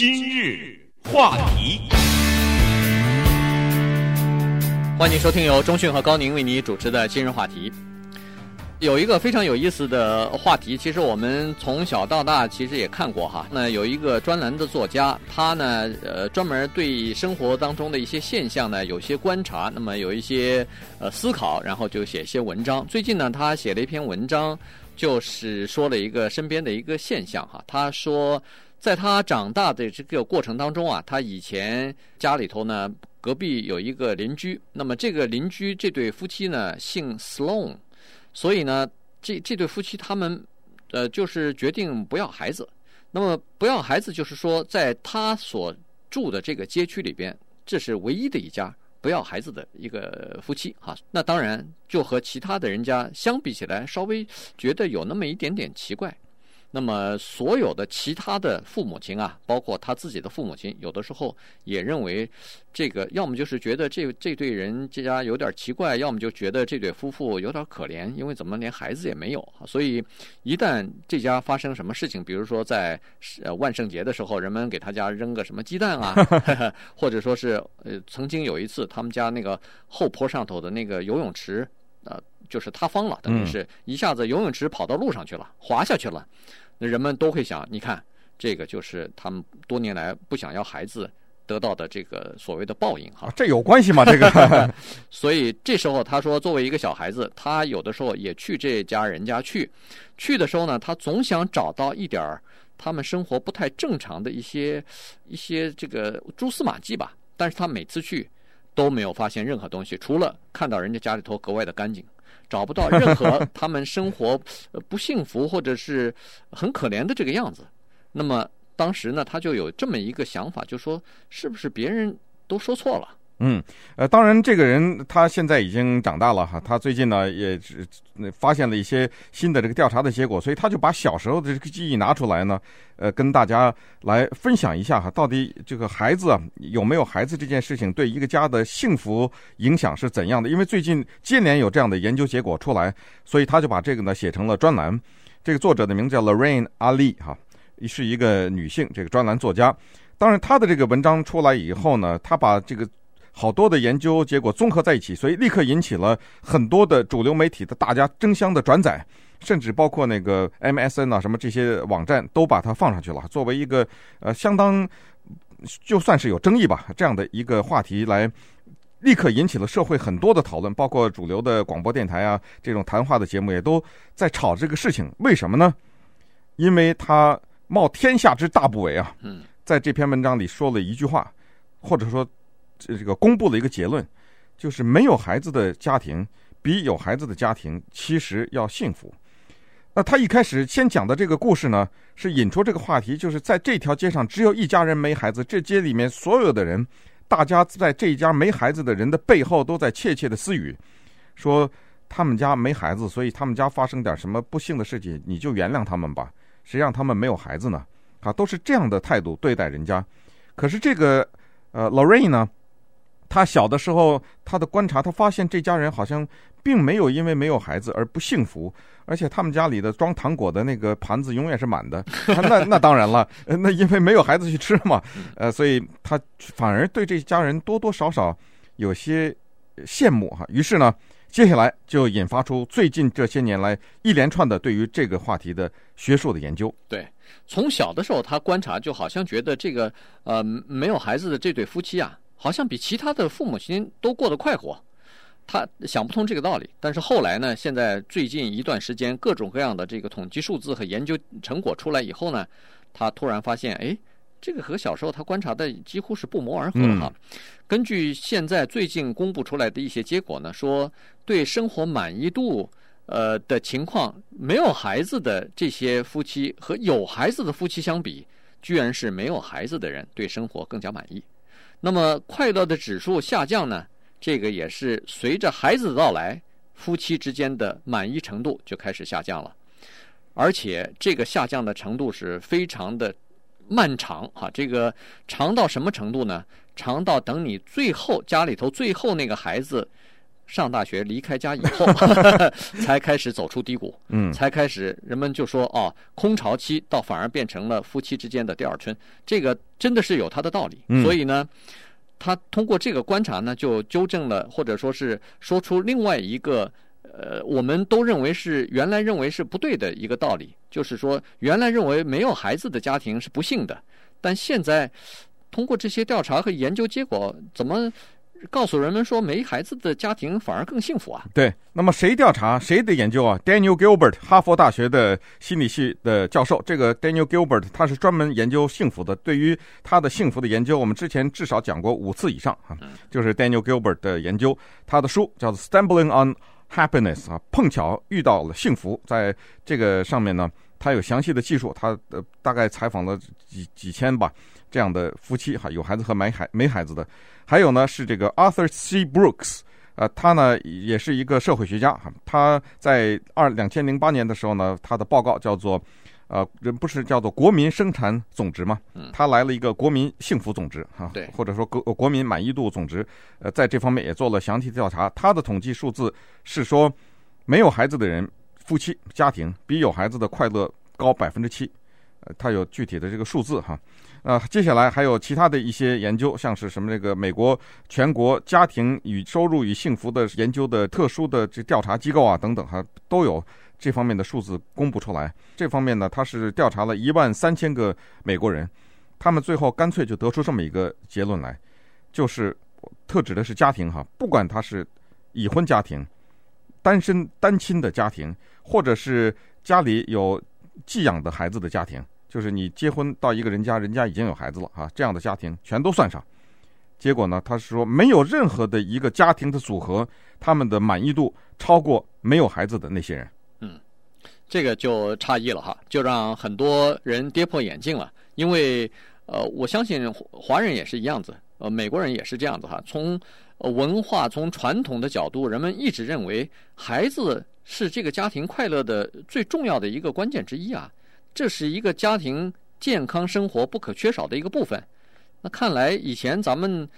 今日话题，欢迎收听由中讯和高宁为你主持的今日话题。有一个非常有意思的话题，其实我们从小到大其实也看过哈。那有一个专栏的作家，他呢，呃，专门对生活当中的一些现象呢，有些观察，那么有一些呃思考，然后就写一些文章。最近呢，他写了一篇文章，就是说了一个身边的一个现象哈。他说，在他长大的这个过程当中啊，他以前家里头呢，隔壁有一个邻居，那么这个邻居这对夫妻呢，姓 Sloan。所以呢，这这对夫妻他们，呃，就是决定不要孩子。那么不要孩子，就是说，在他所住的这个街区里边，这是唯一的一家不要孩子的一个夫妻哈。那当然，就和其他的人家相比起来，稍微觉得有那么一点点奇怪。那么，所有的其他的父母亲啊，包括他自己的父母亲，有的时候也认为，这个要么就是觉得这这对人这家有点奇怪，要么就觉得这对夫妇有点可怜，因为怎么连孩子也没有。所以，一旦这家发生什么事情，比如说在呃万圣节的时候，人们给他家扔个什么鸡蛋啊，或者说是呃曾经有一次他们家那个后坡上头的那个游泳池，呃。就是塌方了，等于是一下子游泳池跑到路上去了，滑下去了。那人们都会想，你看，这个就是他们多年来不想要孩子得到的这个所谓的报应哈。这有关系吗？这个？所以这时候他说，作为一个小孩子，他有的时候也去这家人家去，去的时候呢，他总想找到一点儿他们生活不太正常的一些一些这个蛛丝马迹吧。但是他每次去都没有发现任何东西，除了看到人家家里头格外的干净。找不到 任何他们生活不幸福或者是很可怜的这个样子，那么当时呢，他就有这么一个想法，就说是不是别人都说错了？嗯，呃，当然，这个人他现在已经长大了哈，他最近呢也是发现了一些新的这个调查的结果，所以他就把小时候的这个记忆拿出来呢，呃，跟大家来分享一下哈，到底这个孩子啊有没有孩子这件事情对一个家的幸福影响是怎样的？因为最近接连有这样的研究结果出来，所以他就把这个呢写成了专栏。这个作者的名字叫 Lorraine Ali 哈，是一个女性这个专栏作家。当然，他的这个文章出来以后呢，他把这个。好多的研究结果综合在一起，所以立刻引起了很多的主流媒体的大家争相的转载，甚至包括那个 MSN 啊什么这些网站都把它放上去了，作为一个呃相当就算是有争议吧这样的一个话题来，立刻引起了社会很多的讨论，包括主流的广播电台啊这种谈话的节目也都在吵这个事情，为什么呢？因为他冒天下之大不韪啊，在这篇文章里说了一句话，或者说。这这个公布了一个结论，就是没有孩子的家庭比有孩子的家庭其实要幸福。那他一开始先讲的这个故事呢，是引出这个话题，就是在这条街上只有一家人没孩子，这街里面所有的人，大家在这一家没孩子的人的背后都在窃窃的私语，说他们家没孩子，所以他们家发生点什么不幸的事情，你就原谅他们吧，谁让他们没有孩子呢？啊，都是这样的态度对待人家。可是这个呃，Lorraine 呢？他小的时候，他的观察，他发现这家人好像并没有因为没有孩子而不幸福，而且他们家里的装糖果的那个盘子永远是满的。那那当然了，那因为没有孩子去吃嘛，呃，所以他反而对这家人多多少少有些羡慕哈。于是呢，接下来就引发出最近这些年来一连串的对于这个话题的学术的研究。对，从小的时候他观察，就好像觉得这个呃没有孩子的这对夫妻啊。好像比其他的父母亲都过得快活，他想不通这个道理。但是后来呢，现在最近一段时间，各种各样的这个统计数字和研究成果出来以后呢，他突然发现，哎，这个和小时候他观察的几乎是不谋而合哈。根据现在最近公布出来的一些结果呢，说对生活满意度呃的情况，没有孩子的这些夫妻和有孩子的夫妻相比，居然是没有孩子的人对生活更加满意。那么快乐的指数下降呢？这个也是随着孩子的到来，夫妻之间的满意程度就开始下降了，而且这个下降的程度是非常的漫长哈。这个长到什么程度呢？长到等你最后家里头最后那个孩子上大学离开家以后，才开始走出低谷，嗯，才开始人们就说哦，空巢期倒反而变成了夫妻之间的第二春，这个真的是有它的道理。嗯、所以呢，他通过这个观察呢，就纠正了或者说是说出另外一个呃，我们都认为是原来认为是不对的一个道理，就是说原来认为没有孩子的家庭是不幸的，但现在通过这些调查和研究结果，怎么？告诉人们说，没孩子的家庭反而更幸福啊！对，那么谁调查谁的研究啊？Daniel Gilbert，哈佛大学的心理系的教授。这个 Daniel Gilbert 他是专门研究幸福的。对于他的幸福的研究，我们之前至少讲过五次以上啊。就是 Daniel Gilbert 的研究，他的书叫做《Stumbling on Happiness》啊，碰巧遇到了幸福。在这个上面呢，他有详细的技术，他呃大概采访了几几千吧这样的夫妻哈，有孩子和没孩没孩子的。还有呢，是这个 Arthur C. Brooks，呃，他呢也是一个社会学家哈。他在二两千零八年的时候呢，他的报告叫做，呃，人不是叫做国民生产总值吗？他来了一个国民幸福总值哈，对，或者说国国民满意度总值，呃，在这方面也做了详细的调查。他的统计数字是说，没有孩子的人，夫妻家庭比有孩子的快乐高百分之七，呃，他有具体的这个数字哈。啊，接下来还有其他的一些研究，像是什么这个美国全国家庭与收入与幸福的研究的特殊的这调查机构啊等等哈，都有这方面的数字公布出来。这方面呢，他是调查了一万三千个美国人，他们最后干脆就得出这么一个结论来，就是特指的是家庭哈，不管他是已婚家庭、单身单亲的家庭，或者是家里有寄养的孩子的家庭。就是你结婚到一个人家，人家已经有孩子了啊，这样的家庭全都算上。结果呢，他是说没有任何的一个家庭的组合，他们的满意度超过没有孩子的那些人。嗯，这个就差异了哈，就让很多人跌破眼镜了。因为呃，我相信华人也是一样子，呃，美国人也是这样子哈。从文化、从传统的角度，人们一直认为孩子是这个家庭快乐的最重要的一个关键之一啊。这是一个家庭健康生活不可缺少的一个部分。那看来以前咱们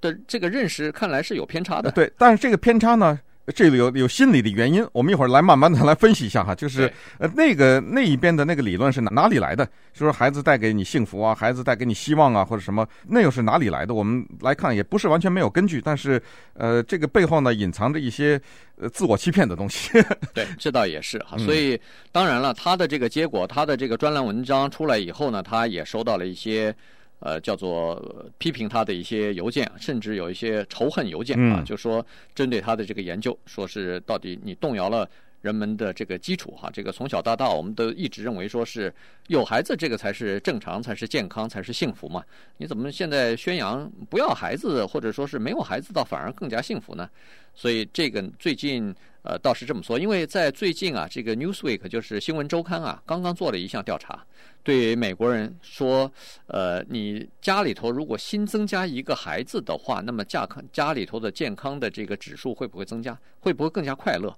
的这个认识看来是有偏差的。对，但是这个偏差呢，这里有有心理的原因。我们一会儿来慢慢的来分析一下哈。就是呃那个那一边的那个理论是哪哪里来的？就说孩子带给你幸福啊，孩子带给你希望啊，或者什么，那又是哪里来的？我们来看也不是完全没有根据，但是呃这个背后呢隐藏着一些呃自我欺骗的东西。对，这倒也是哈。所以当然了，他的这个结果，他的这个专栏文章出来以后呢，他也收到了一些。呃，叫做批评他的一些邮件，甚至有一些仇恨邮件啊，就说针对他的这个研究，说是到底你动摇了人们的这个基础哈。这个从小到大，我们都一直认为说是有孩子这个才是正常，才是健康，才是幸福嘛。你怎么现在宣扬不要孩子，或者说是没有孩子倒反而更加幸福呢？所以这个最近呃倒是这么说，因为在最近啊，这个 Newsweek 就是新闻周刊啊，刚刚做了一项调查。对美国人说，呃，你家里头如果新增加一个孩子的话，那么家康家里头的健康的这个指数会不会增加？会不会更加快乐？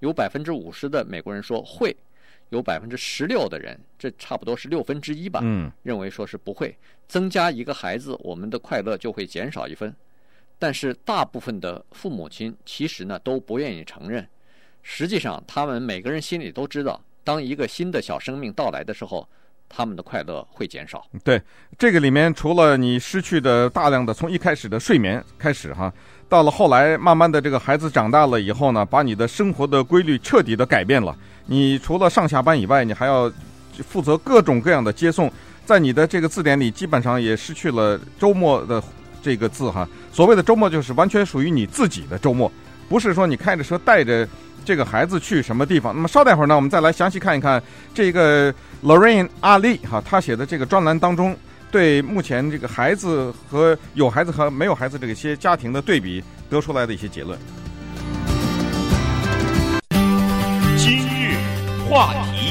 有百分之五十的美国人说会，有百分之十六的人，这差不多是六分之一吧，嗯，认为说是不会增加一个孩子，我们的快乐就会减少一分。但是大部分的父母亲其实呢都不愿意承认，实际上他们每个人心里都知道，当一个新的小生命到来的时候。他们的快乐会减少。对，这个里面除了你失去的大量的从一开始的睡眠开始哈，到了后来慢慢的这个孩子长大了以后呢，把你的生活的规律彻底的改变了。你除了上下班以外，你还要负责各种各样的接送，在你的这个字典里基本上也失去了周末的这个字哈。所谓的周末就是完全属于你自己的周末，不是说你开着车带着。这个孩子去什么地方？那么稍待会儿呢，我们再来详细看一看这个 Lorraine 阿丽哈，他写的这个专栏当中，对目前这个孩子和有孩子和没有孩子这个些家庭的对比得出来的一些结论。今日话题，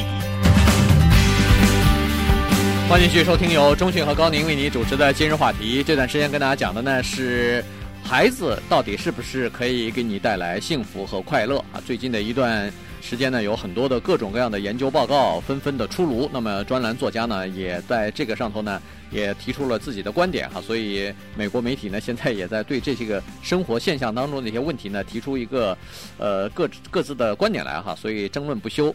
欢迎继续收听由中讯和高宁为你主持的今日话题。这段时间跟大家讲的呢是。孩子到底是不是可以给你带来幸福和快乐啊？最近的一段时间呢，有很多的各种各样的研究报告纷纷的出炉。那么专栏作家呢，也在这个上头呢，也提出了自己的观点哈。所以美国媒体呢，现在也在对这些个生活现象当中的一些问题呢，提出一个呃各各自的观点来哈。所以争论不休。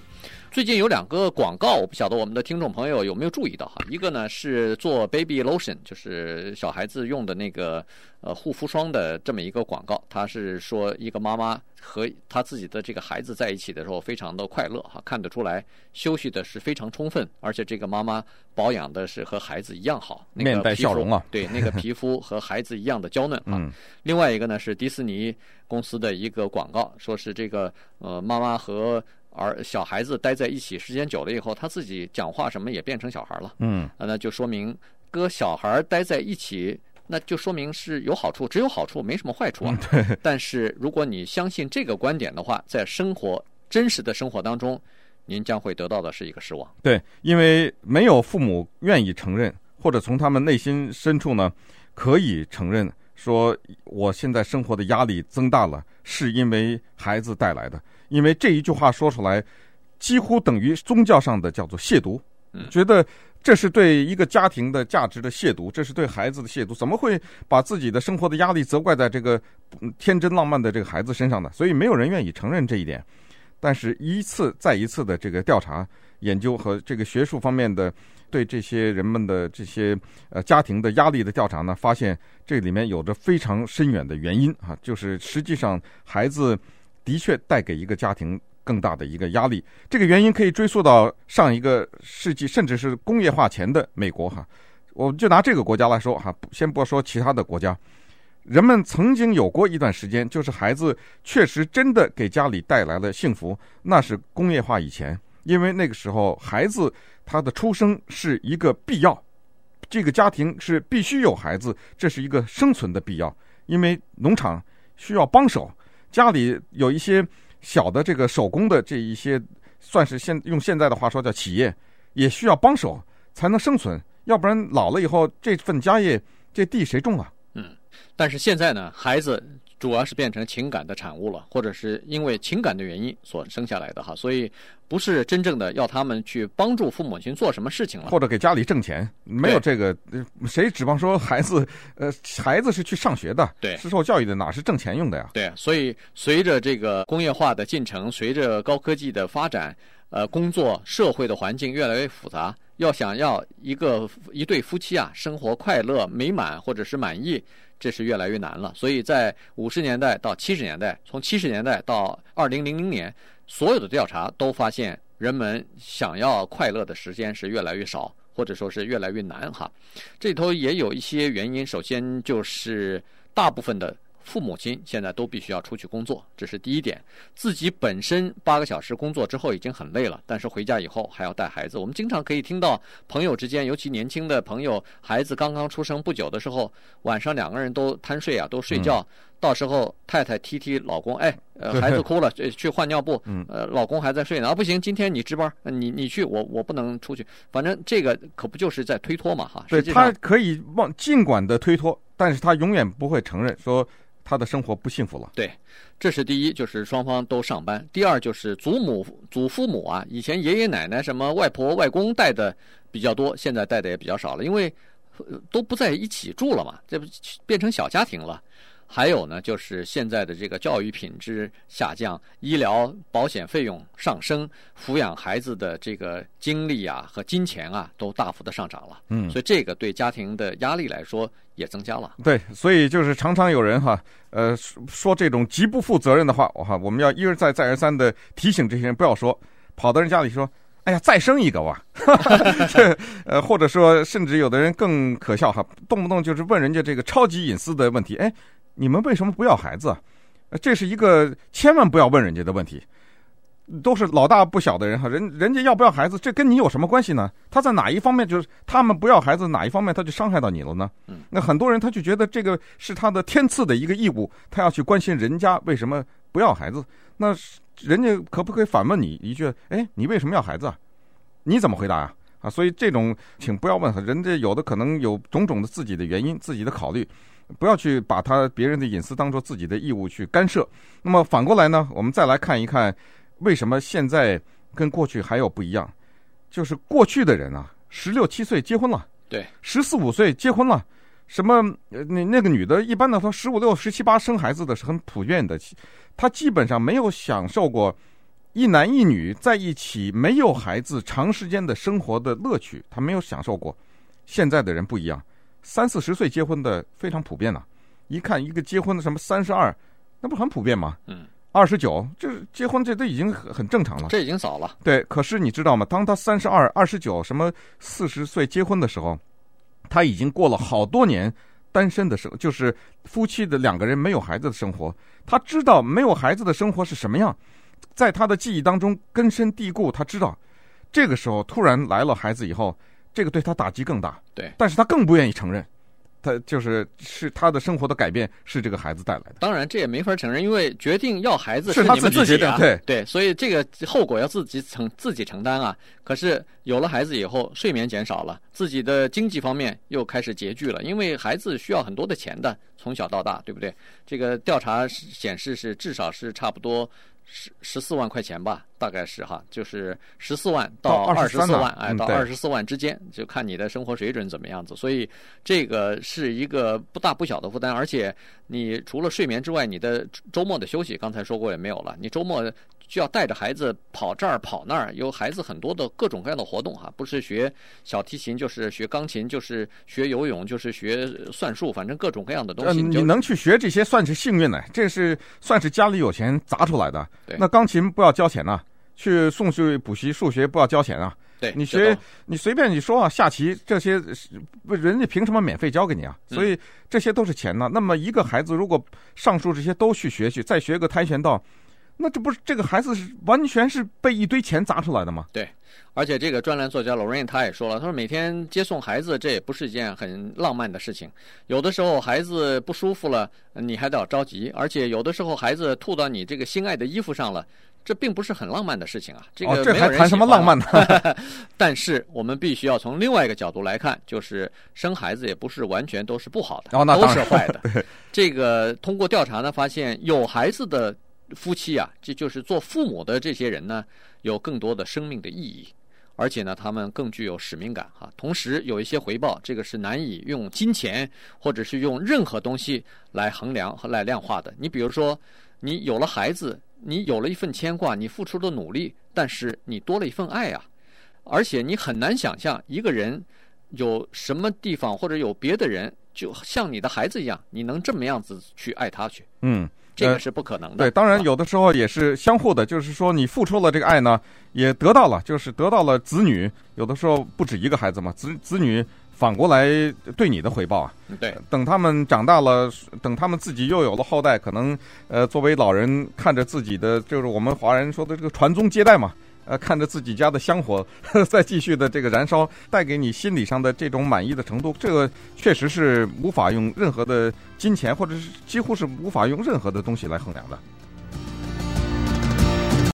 最近有两个广告，我不晓得我们的听众朋友有没有注意到哈。一个呢是做 baby lotion，就是小孩子用的那个呃护肤霜的这么一个广告。他是说一个妈妈和她自己的这个孩子在一起的时候非常的快乐哈，看得出来休息的是非常充分，而且这个妈妈保养的是和孩子一样好，那个、面带笑容啊。对，那个皮肤和孩子一样的娇嫩啊。另外一个呢是迪士尼公司的一个广告，说是这个呃妈妈和而小孩子待在一起时间久了以后，他自己讲话什么也变成小孩了。嗯，那就说明跟小孩待在一起，那就说明是有好处，只有好处，没什么坏处啊。对。但是如果你相信这个观点的话，在生活真实的生活当中，您将会得到的是一个失望。对，因为没有父母愿意承认，或者从他们内心深处呢，可以承认说，我现在生活的压力增大了，是因为孩子带来的。因为这一句话说出来，几乎等于宗教上的叫做亵渎，觉得这是对一个家庭的价值的亵渎，这是对孩子的亵渎。怎么会把自己的生活的压力责怪在这个天真浪漫的这个孩子身上呢？所以没有人愿意承认这一点。但是，一次再一次的这个调查研究和这个学术方面的对这些人们的这些呃家庭的压力的调查呢，发现这里面有着非常深远的原因啊，就是实际上孩子。的确带给一个家庭更大的一个压力，这个原因可以追溯到上一个世纪，甚至是工业化前的美国哈。我们就拿这个国家来说哈，先不说其他的国家，人们曾经有过一段时间，就是孩子确实真的给家里带来了幸福，那是工业化以前，因为那个时候孩子他的出生是一个必要，这个家庭是必须有孩子，这是一个生存的必要，因为农场需要帮手。家里有一些小的这个手工的这一些，算是现用现在的话说叫企业，也需要帮手才能生存，要不然老了以后这份家业这地谁种啊？嗯，但是现在呢，孩子。主要是变成情感的产物了，或者是因为情感的原因所生下来的哈，所以不是真正的要他们去帮助父母亲做什么事情了，或者给家里挣钱，没有这个，谁指望说孩子，呃，孩子是去上学的，对，是受教育的，哪是挣钱用的呀？对，所以随着这个工业化的进程，随着高科技的发展，呃，工作社会的环境越来越复杂，要想要一个一对夫妻啊，生活快乐美满或者是满意。这是越来越难了，所以在五十年代到七十年代，从七十年代到二零零零年，所有的调查都发现，人们想要快乐的时间是越来越少，或者说是越来越难哈。这里头也有一些原因，首先就是大部分的。父母亲现在都必须要出去工作，这是第一点。自己本身八个小时工作之后已经很累了，但是回家以后还要带孩子。我们经常可以听到朋友之间，尤其年轻的朋友，孩子刚刚出生不久的时候，晚上两个人都贪睡啊，都睡觉。到时候太太踢踢老公，哎，呃，孩子哭了，去 换尿布，呃，老公还在睡呢。啊，不行，今天你值班，你你去，我我不能出去。反正这个可不就是在推脱嘛，哈。对，他可以往尽管的推脱，但是他永远不会承认说。他的生活不幸福了。对，这是第一，就是双方都上班。第二，就是祖母、祖父母啊，以前爷爷奶奶、什么外婆、外公带的比较多，现在带的也比较少了，因为都不在一起住了嘛，这不变成小家庭了。还有呢，就是现在的这个教育品质下降，医疗保险费用上升，抚养孩子的这个精力啊和金钱啊都大幅的上涨了。嗯，所以这个对家庭的压力来说也增加了。对，所以就是常常有人哈，呃，说这种极不负责任的话，哈，我们要一而再再而三的提醒这些人不要说，跑到人家里说，哎呀，再生一个哇，这呃，或者说甚至有的人更可笑哈，动不动就是问人家这个超级隐私的问题，哎。你们为什么不要孩子？这是一个千万不要问人家的问题。都是老大不小的人哈，人人家要不要孩子，这跟你有什么关系呢？他在哪一方面就是他们不要孩子，哪一方面他就伤害到你了呢？那很多人他就觉得这个是他的天赐的一个义务，他要去关心人家为什么不要孩子。那人家可不可以反问你一句？哎，你为什么要孩子啊？你怎么回答啊？啊，所以这种请不要问，人家有的可能有种种的自己的原因，自己的考虑。不要去把他别人的隐私当做自己的义务去干涉。那么反过来呢，我们再来看一看，为什么现在跟过去还有不一样？就是过去的人啊，十六七岁结婚了，对，十四五岁结婚了，什么那那个女的，一般的说十五六、十七八生孩子的是很普遍的，她基本上没有享受过一男一女在一起没有孩子长时间的生活的乐趣，她没有享受过。现在的人不一样，三四十岁结婚的非常普遍呐、啊，一看一个结婚的什么三十二，那不很普遍吗？嗯。二十九，就是结婚，这都已经很很正常了。这已经早了。对，可是你知道吗？当他三十二、二十九，什么四十岁结婚的时候，他已经过了好多年单身的生，就是夫妻的两个人没有孩子的生活。他知道没有孩子的生活是什么样，在他的记忆当中根深蒂固。他知道，这个时候突然来了孩子以后，这个对他打击更大。对，但是他更不愿意承认。他就是是他的生活的改变是这个孩子带来的。当然这也没法承认，因为决定要孩子是你们自己的，对对，所以这个后果要自己承自己承担啊。可是有了孩子以后，睡眠减少了，自己的经济方面又开始拮据了，因为孩子需要很多的钱的，从小到大，对不对？这个调查显示是至少是差不多。十十四万块钱吧，大概是哈，就是十四万到二十四万，哎，到二十四万之间，就看你的生活水准怎么样子。所以这个是一个不大不小的负担，而且你除了睡眠之外，你的周末的休息，刚才说过也没有了，你周末。就要带着孩子跑这儿跑那儿，有孩子很多的各种各样的活动哈，不是学小提琴，就是学钢琴，就是学游泳，就是学算术，反正各种各样的东西。你能去学这些算是幸运呢，这是算是家里有钱砸出来的。对，那钢琴不要交钱呐，去送去补习，数学不要交钱啊。对，你学你随便你说啊，下棋这些不人家凭什么免费教给你啊？所以这些都是钱呢。那么一个孩子如果上述这些都去学去，再学个跆拳道。那这不是这个孩子是完全是被一堆钱砸出来的吗？对，而且这个专栏作家 Lorraine 他也说了，他说每天接送孩子这也不是一件很浪漫的事情，有的时候孩子不舒服了，你还得要着急，而且有的时候孩子吐到你这个心爱的衣服上了，这并不是很浪漫的事情啊。这个这还谈什么浪漫呢？但是我们必须要从另外一个角度来看，就是生孩子也不是完全都是不好的，哦，那都是坏的。这个通过调查呢，发现有孩子的。夫妻啊，这就是做父母的这些人呢，有更多的生命的意义，而且呢，他们更具有使命感哈。同时有一些回报，这个是难以用金钱或者是用任何东西来衡量和来量化的。你比如说，你有了孩子，你有了一份牵挂，你付出的努力，但是你多了一份爱啊。而且你很难想象一个人有什么地方或者有别的人，就像你的孩子一样，你能这么样子去爱他去？嗯。这个是不可能的。对，当然有的时候也是相互的，就是说你付出了这个爱呢，也得到了，就是得到了子女。有的时候不止一个孩子嘛，子子女反过来对你的回报啊。对，等他们长大了，等他们自己又有了后代，可能呃，作为老人看着自己的，就是我们华人说的这个传宗接代嘛。呃，看着自己家的香火 在继续的这个燃烧，带给你心理上的这种满意的程度，这个确实是无法用任何的金钱，或者是几乎是无法用任何的东西来衡量的。